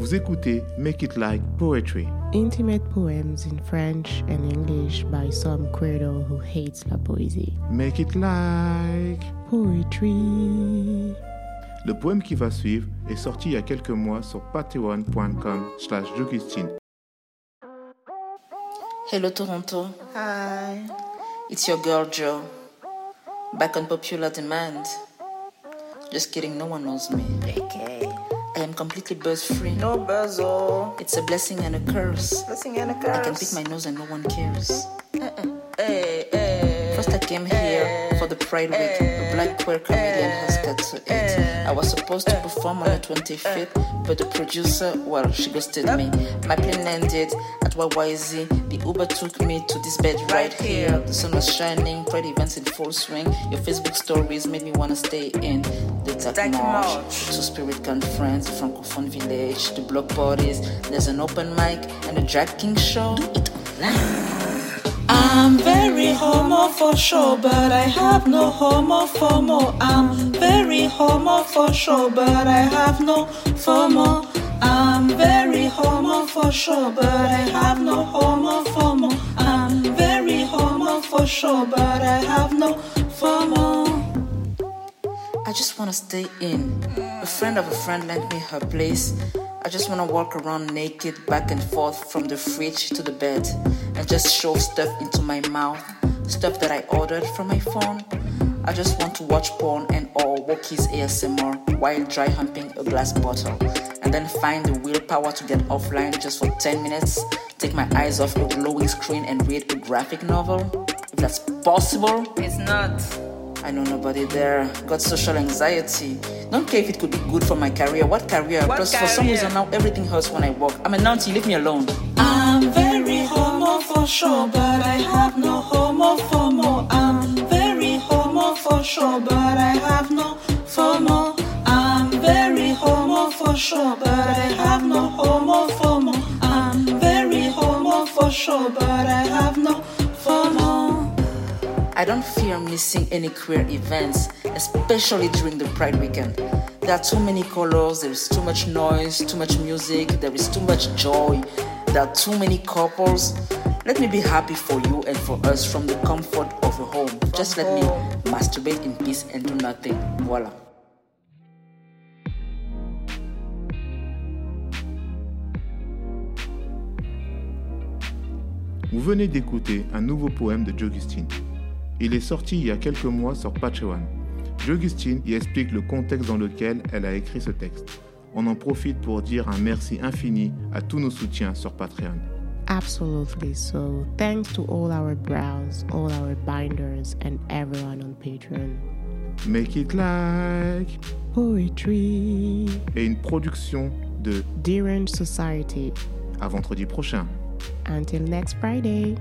Vous écoutez Make It Like Poetry. Intimate poems in French and English by some credo who hates la poésie. Make It Like Poetry. Le poème qui va suivre est sorti il y a quelques mois sur patreon.com slash Hello Toronto, Hi. it's your girl Joe. Back on popular demand. Just kidding, no one knows me. Okay. I am completely buzz free. No buzzer. Oh. It's a blessing and a curse. Blessing and a curse. I can pick my nose and no one cares. Hey, hey. First I came here for the Pride Week. A black queer comedian has got to it. I was supposed to perform on the 25th, but the producer, well, she ghosted me. My plane landed at YYZ. The Uber took me to this bed right here. The sun was shining, Pride events in full swing. Your Facebook stories made me wanna stay in Dark Dark March, March. Two Spirit Conference, the Francophone Village, the block parties. There's an open mic and a drag king show. Do it online. I'm very homo for sure, but I have no homo FOMO. I'm very homo for sure, but I have no FOMO. I'm very homo for sure, but I have no homo FOMO. I'm very homo for sure, but I have no FOMO. I just wanna stay in. A friend of a friend lent me her place. I just wanna walk around naked back and forth from the fridge to the bed and just shove stuff into my mouth. Stuff that I ordered from my phone. I just want to watch porn and or Wookiees ASMR while dry humping a glass bottle. And then find the willpower to get offline just for 10 minutes, take my eyes off a glowing screen and read a graphic novel. If that's possible, It's not. I know nobody there. Got social anxiety. Don't care if it could be good for my career. What career? What Plus, for some reason now everything hurts when I walk. I'm a Nancy. Leave me alone. I'm very homo for sure, but I have no homo FOMO. I'm very homo for sure, but I have no FOMO. I'm very homo for sure, but I have no homo FOMO. I'm very homo for sure, but I have no FOMO. I don't fear missing any queer events, especially during the Pride weekend. There are too many colors, there is too much noise, too much music, there is too much joy, there are too many couples. Let me be happy for you and for us from the comfort of a home. Just let me masturbate in peace and do nothing. Voila. Vous venez d'écouter un nouveau poème de Jogustin. Il est sorti il y a quelques mois sur Patreon. Jogustine y explique le contexte dans lequel elle a écrit ce texte. On en profite pour dire un merci infini à tous nos soutiens sur Patreon. Absolutely. So, thanks to all our brows, all our binders, and everyone on Patreon. Make It Like Poetry. est une production de Derange Society. À vendredi prochain. Until next Friday.